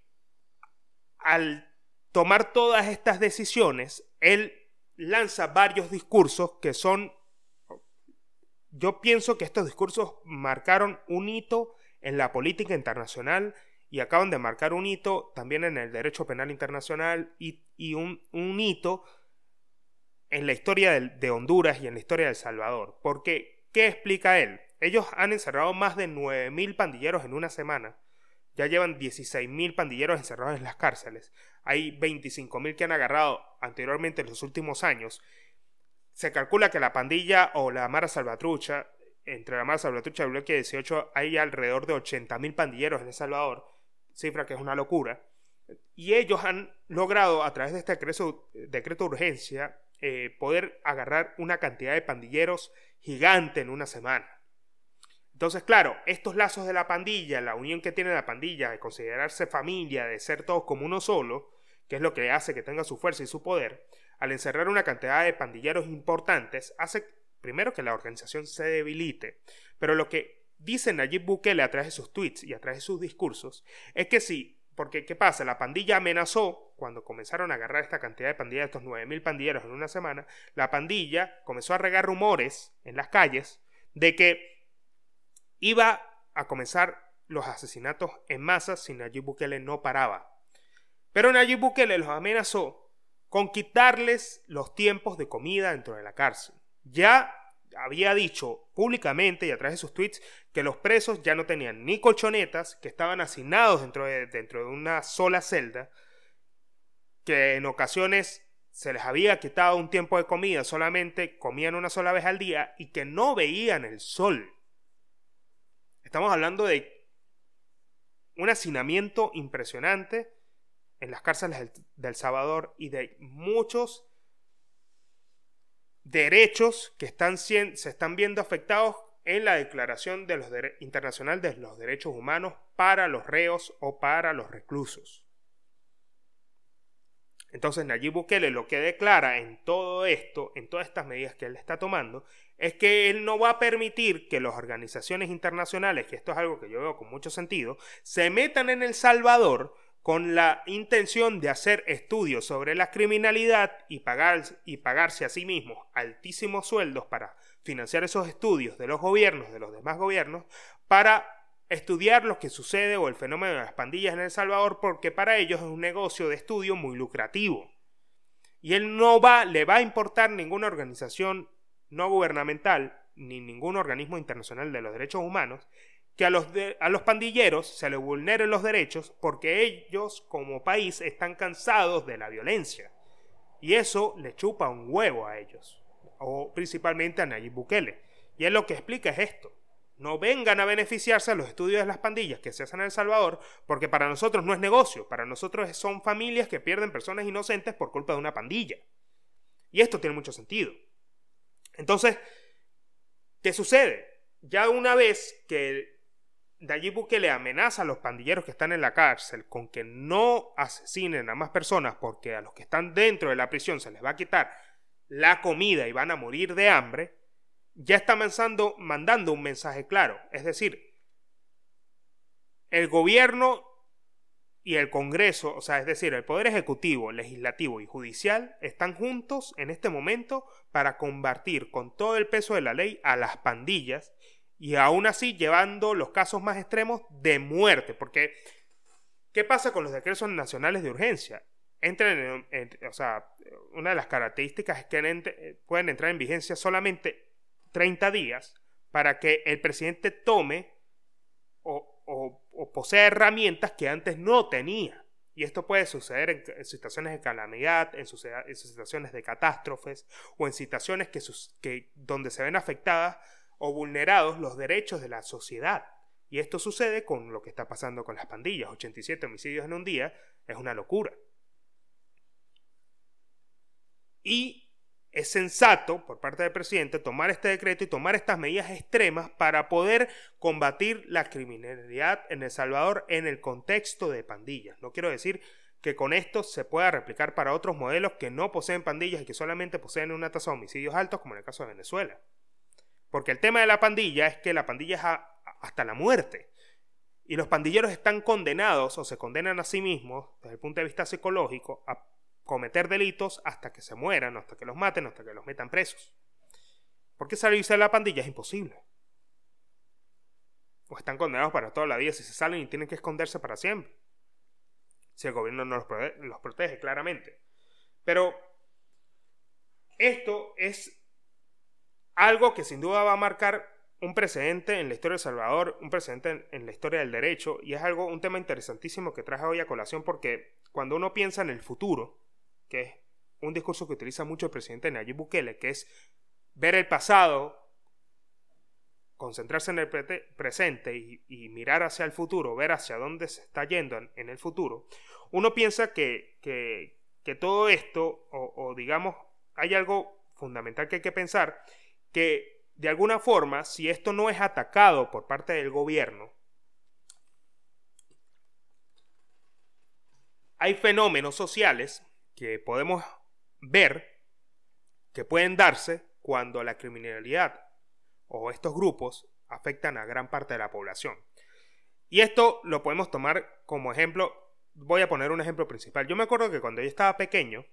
al tomar todas estas decisiones, él lanza varios discursos que son, yo pienso que estos discursos marcaron un hito en la política internacional y acaban de marcar un hito también en el derecho penal internacional y, un, hito en la historia de, de Honduras y en la historia de El Salvador. Porque, ¿qué explica él? Ellos han encerrado más de 9.000 pandilleros en una semana ya llevan 16.000 pandilleros encerrados en las cárceles. Hay 25.000 que han agarrado anteriormente en los últimos años. Se calcula que la pandilla o la Mara Salvatrucha, entre la Mara Salvatrucha y el bloque 18, hay alrededor de 80.000 pandilleros en El Salvador, cifra que es una locura. Y ellos han logrado, a través de este decreto, decreto de urgencia, eh, poder agarrar una cantidad de pandilleros gigante en una semana. Entonces, claro, estos lazos de la pandilla, la unión que tiene la pandilla de considerarse familia, de ser todos como uno solo, que es lo que hace que tenga su fuerza y su poder, al encerrar una cantidad de pandilleros importantes, hace primero que la organización se debilite. Pero lo que dice Nayib Bukele a través de sus tweets y a través de sus discursos es que sí, porque ¿qué pasa? La pandilla amenazó, cuando comenzaron a agarrar esta cantidad de pandillas, estos 9.000 pandilleros en una semana, la pandilla comenzó a regar rumores en las calles de que iba a comenzar los asesinatos en masa si Nayib Bukele no paraba. Pero Nayib Bukele los amenazó con quitarles los tiempos de comida dentro de la cárcel. Ya había dicho públicamente y a través de sus tweets que los presos ya no tenían ni colchonetas, que estaban hacinados dentro de, dentro de una sola celda, que en ocasiones se les había quitado un tiempo de comida, solamente comían una sola vez al día y que no veían el sol. Estamos hablando de un hacinamiento impresionante en las cárceles del Salvador y de muchos derechos que están, se están viendo afectados en la Declaración Internacional de los Derechos Humanos para los reos o para los reclusos. Entonces Nayib Bukele lo que declara en todo esto, en todas estas medidas que él está tomando, es que él no va a permitir que las organizaciones internacionales, que esto es algo que yo veo con mucho sentido, se metan en El Salvador con la intención de hacer estudios sobre la criminalidad y, pagar, y pagarse a sí mismos altísimos sueldos para financiar esos estudios de los gobiernos, de los demás gobiernos, para estudiar lo que sucede o el fenómeno de las pandillas en El Salvador, porque para ellos es un negocio de estudio muy lucrativo. Y él no va, le va a importar ninguna organización no gubernamental ni ningún organismo internacional de los derechos humanos que a los, a los pandilleros se les vulneren los derechos porque ellos como país están cansados de la violencia. Y eso le chupa un huevo a ellos, o principalmente a Nayib Bukele. Y él lo que explica es esto. No vengan a beneficiarse a los estudios de las pandillas que se hacen en El Salvador, porque para nosotros no es negocio, para nosotros son familias que pierden personas inocentes por culpa de una pandilla. Y esto tiene mucho sentido. Entonces, ¿qué sucede? Ya una vez que Nayib Bukele amenaza a los pandilleros que están en la cárcel con que no asesinen a más personas porque a los que están dentro de la prisión se les va a quitar la comida y van a morir de hambre, ya está mandando, mandando un mensaje claro. Es decir, el gobierno y el Congreso, o sea, es decir, el Poder Ejecutivo, Legislativo y Judicial están juntos en este momento para combatir con todo el peso de la ley a las pandillas y aún así llevando los casos más extremos de muerte, porque ¿qué pasa con los decretos nacionales de urgencia? Entran o sea, una de las características es que pueden entrar en vigencia solamente 30 días para que el presidente tome o, posea herramientas que antes no tenía. Y esto puede suceder en, situaciones de calamidad, en, situaciones de catástrofes o en situaciones que, que donde se ven afectadas o vulnerados los derechos de la sociedad. Y esto sucede con lo que está pasando con las pandillas. 87 homicidios en un día es una locura. Y es sensato por parte del presidente tomar este decreto y tomar estas medidas extremas para poder combatir la criminalidad en El Salvador en el contexto de pandillas. No quiero decir que con esto se pueda replicar para otros modelos que no poseen pandillas y que solamente poseen una tasa de homicidios altos, como en el caso de Venezuela. Porque el tema de la pandilla es que la pandilla es hasta la muerte. Y los pandilleros están condenados o se condenan a sí mismos, desde el punto de vista psicológico, a cometer delitos hasta que se mueran, hasta que los maten, hasta que los metan presos. Porque salirse de la pandilla es imposible. O están condenados para toda la vida si se salen y tienen que esconderse para siempre. Si el gobierno no los, los protege, claramente. Pero esto es algo que sin duda va a marcar un precedente en la historia de Salvador, un precedente en, la historia del derecho, y es algo, un tema interesantísimo que traje hoy a colación porque cuando uno piensa en el futuro, que es un discurso que utiliza mucho el presidente Nayib Bukele, que es ver el pasado, concentrarse en el presente y, mirar hacia el futuro, ver hacia dónde se está yendo en, el futuro, uno piensa que, que, todo esto, o digamos, hay algo fundamental que hay que pensar, que de alguna forma, si esto no es atacado por parte del gobierno, hay fenómenos sociales que podemos ver que pueden darse cuando la criminalidad o estos grupos afectan a gran parte de la población. Y esto lo podemos tomar como ejemplo, voy a poner un ejemplo principal. Yo me acuerdo que cuando yo estaba pequeño,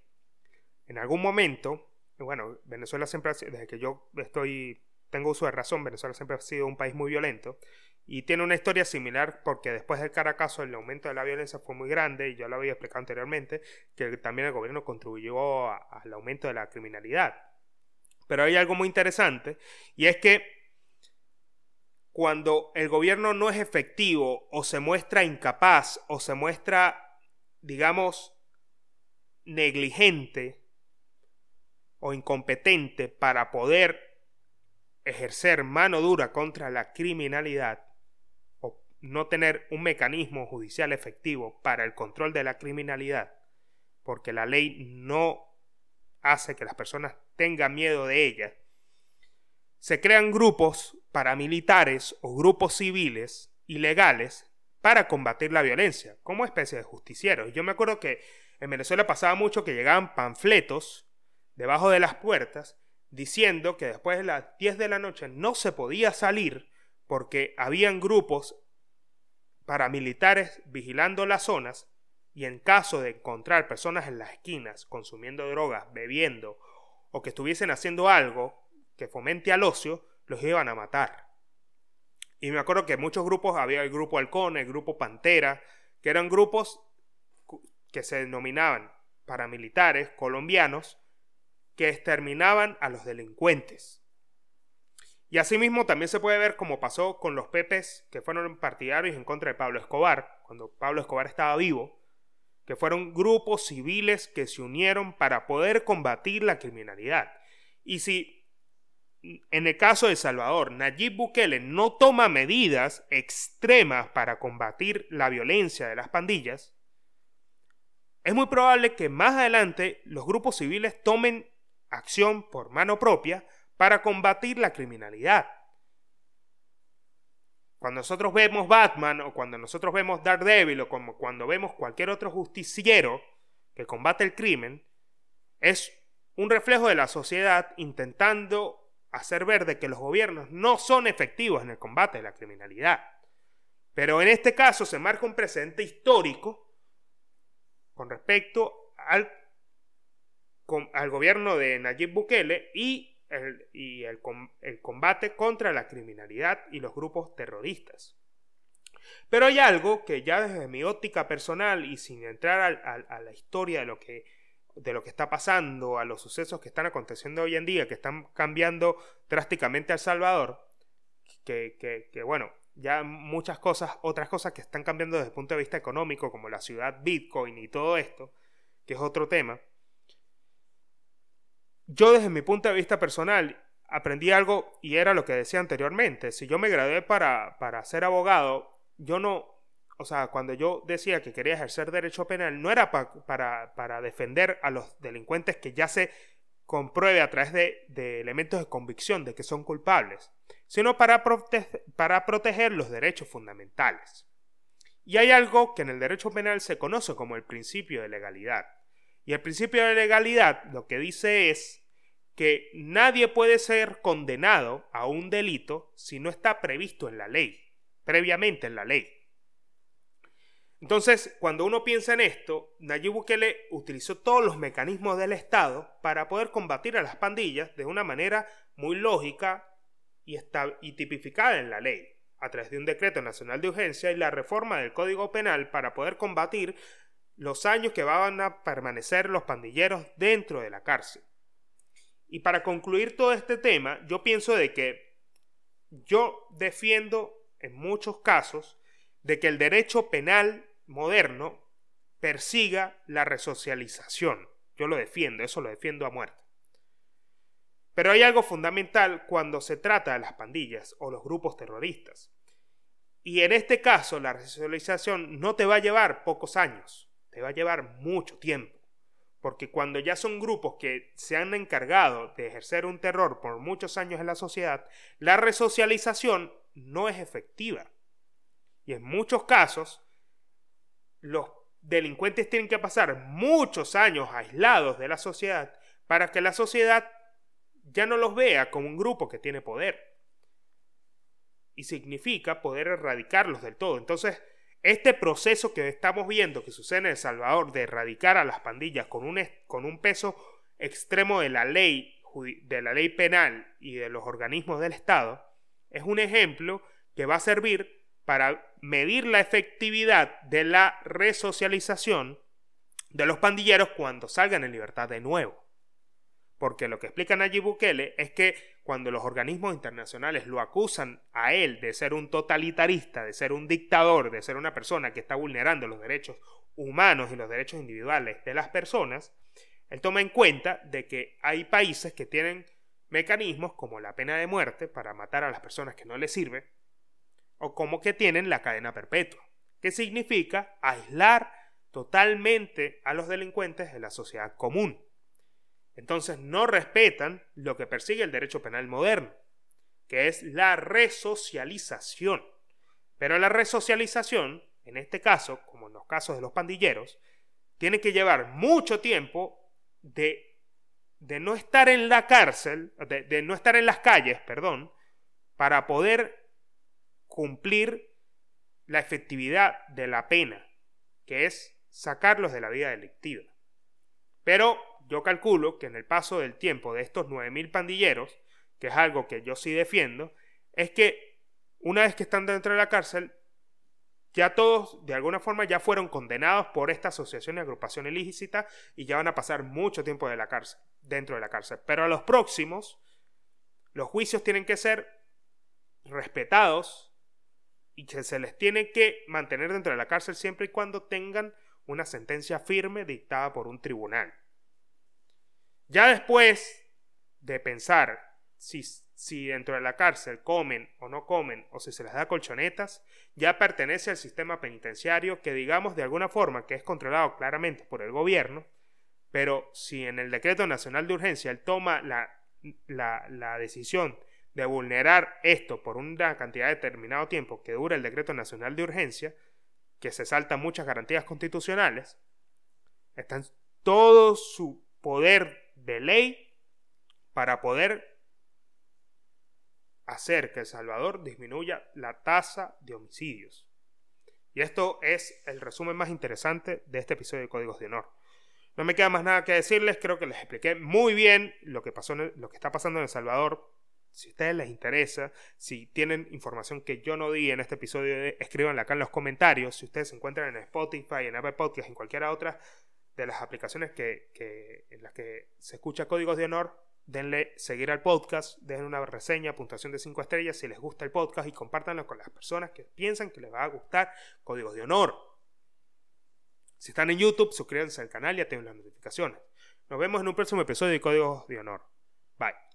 en algún momento, bueno, Venezuela siempre, desde que yo estoy tengo uso de razón, Venezuela siempre ha sido un país muy violento. Y tiene una historia similar porque después del Caracazo el aumento de la violencia fue muy grande, y yo lo había explicado anteriormente, que también el gobierno contribuyó al aumento de la criminalidad. Pero hay algo muy interesante, y es que cuando el gobierno no es efectivo o se muestra incapaz o se muestra, digamos, negligente o incompetente para poder ejercer mano dura contra la criminalidad o no tener un mecanismo judicial efectivo para el control de la criminalidad, porque la ley no hace que las personas tengan miedo de ella, se crean grupos paramilitares o grupos civiles ilegales para combatir la violencia, como especie de justicieros. Yo me acuerdo que en Venezuela pasaba mucho que llegaban panfletos debajo de las puertas diciendo que después de las 10 de la noche no se podía salir porque habían grupos paramilitares vigilando las zonas y en caso de encontrar personas en las esquinas consumiendo drogas, bebiendo o que estuviesen haciendo algo que fomente al ocio, los iban a matar. Y me acuerdo que muchos grupos, había el grupo Halcón, el grupo Pantera, que eran grupos que se denominaban paramilitares colombianos que exterminaban a los delincuentes. Y asimismo también se puede ver como pasó con los pepes que fueron partidarios en contra de Pablo Escobar, cuando Pablo Escobar estaba vivo, que fueron grupos civiles que se unieron para poder combatir la criminalidad. Y si en el caso de Salvador, Nayib Bukele no toma medidas extremas para combatir la violencia de las pandillas, es muy probable que más adelante los grupos civiles tomen acción por mano propia para combatir la criminalidad. Cuando nosotros vemos Batman o cuando nosotros vemos Daredevil o como cuando vemos cualquier otro justiciero que combate el crimen, es un reflejo de la sociedad intentando hacer ver de que los gobiernos no son efectivos en el combate de la criminalidad. Pero en este caso se marca un precedente histórico con respecto al, al gobierno de Nayib Bukele y, el, y el, combate contra la criminalidad y los grupos terroristas. Pero hay algo que ya desde mi óptica personal y sin entrar a la historia de lo que de lo que está pasando, a los sucesos que están aconteciendo hoy en día, que están cambiando drásticamente a El Salvador, que, que, bueno, ya muchas cosas, otras cosas que están cambiando desde el punto de vista económico, como la ciudad Bitcoin y todo esto, que es otro tema. Yo desde mi punto de vista personal aprendí algo y era lo que decía anteriormente. Si yo me gradué para, para ser abogado, yo no, o sea, cuando yo decía que quería ejercer derecho penal, no era para, para, defender a los delincuentes que ya se compruebe a través de, de elementos de convicción de que son culpables, sino para, para proteger los derechos fundamentales. Y hay algo que en el derecho penal se conoce como el principio de legalidad. Y el principio de legalidad lo que dice es que nadie puede ser condenado a un delito si no está previsto en la ley, previamente en la ley. Entonces, cuando uno piensa en esto, Nayib Bukele utilizó todos los mecanismos del Estado para poder combatir a las pandillas de una manera muy lógica y, y tipificada en la ley, a través de un decreto nacional de urgencia y la reforma del Código Penal para poder combatir los años que van a permanecer los pandilleros dentro de la cárcel. Y para concluir todo este tema, yo pienso de que yo defiendo en muchos casos de que el derecho penal moderno persiga la resocialización. Yo lo defiendo, eso lo defiendo a muerte. Pero hay algo fundamental cuando se trata de las pandillas o los grupos terroristas. Y en este caso, la resocialización no te va a llevar pocos años, te va a llevar mucho tiempo. Porque cuando ya son grupos que se han encargado de ejercer un terror por muchos años en la sociedad, la resocialización no es efectiva. Y en muchos casos, los delincuentes tienen que pasar muchos años aislados de la sociedad para que la sociedad ya no los vea como un grupo que tiene poder. Y significa poder erradicarlos del todo. Entonces, este proceso que estamos viendo que sucede en El Salvador de erradicar a las pandillas con un, con un peso extremo de la ley de la ley penal y de los organismos del Estado es un ejemplo que va a servir para medir la efectividad de la resocialización de los pandilleros cuando salgan en libertad de nuevo. Porque lo que explica Nayib Bukele es que cuando los organismos internacionales lo acusan a él de ser un totalitarista, de ser un dictador, de ser una persona que está vulnerando los derechos humanos y los derechos individuales de las personas, él toma en cuenta de que hay países que tienen mecanismos como la pena de muerte para matar a las personas que no les sirve, o como que tienen la cadena perpetua, que significa aislar totalmente a los delincuentes de la sociedad común. Entonces no respetan lo que persigue el derecho penal moderno, que es la resocialización. Pero la resocialización, en este caso, como en los casos de los pandilleros, tiene que llevar mucho tiempo de, de no estar en la cárcel, de, de no estar en las calles, perdón, para poder cumplir la efectividad de la pena, que es sacarlos de la vida delictiva. Pero yo calculo que en el paso del tiempo de estos 9.000 pandilleros, que es algo que yo sí defiendo, es que una vez que están dentro de la cárcel, ya todos de alguna forma ya fueron condenados por esta asociación y agrupación ilícita y ya van a pasar mucho tiempo de la cárcel, dentro de la cárcel. Pero a los próximos, los juicios tienen que ser respetados y que se les tiene que mantener dentro de la cárcel siempre y cuando tengan una sentencia firme dictada por un tribunal. Ya después de pensar si, si dentro de la cárcel comen o no comen o si se les da colchonetas, ya pertenece al sistema penitenciario que digamos de alguna forma que es controlado claramente por el gobierno, pero si en el decreto nacional de urgencia él toma la, la, la decisión de vulnerar esto por una cantidad de determinado tiempo que dura el decreto nacional de urgencia, que se saltan muchas garantías constitucionales, está en todo su poder de ley para poder hacer que El Salvador disminuya la tasa de homicidios. Y esto es el resumen más interesante de este episodio de Códigos de Honor. No me queda más nada que decirles, creo que les expliqué muy bien lo que, pasó lo que está pasando en El Salvador. Si a ustedes les interesa, si tienen información que yo no di en este episodio, escríbanla acá en los comentarios. Si ustedes se encuentran en Spotify, en Apple Podcast, en cualquiera otra de las aplicaciones que, en las que se escucha códigos de honor, denle seguir al podcast, den una reseña, puntuación de 5 estrellas si les gusta el podcast y compártanlo con las personas que piensan que les va a gustar códigos de honor. Si están en YouTube, suscríbanse al canal y activen las notificaciones. Nos vemos en un próximo episodio de Códigos de Honor. Bye.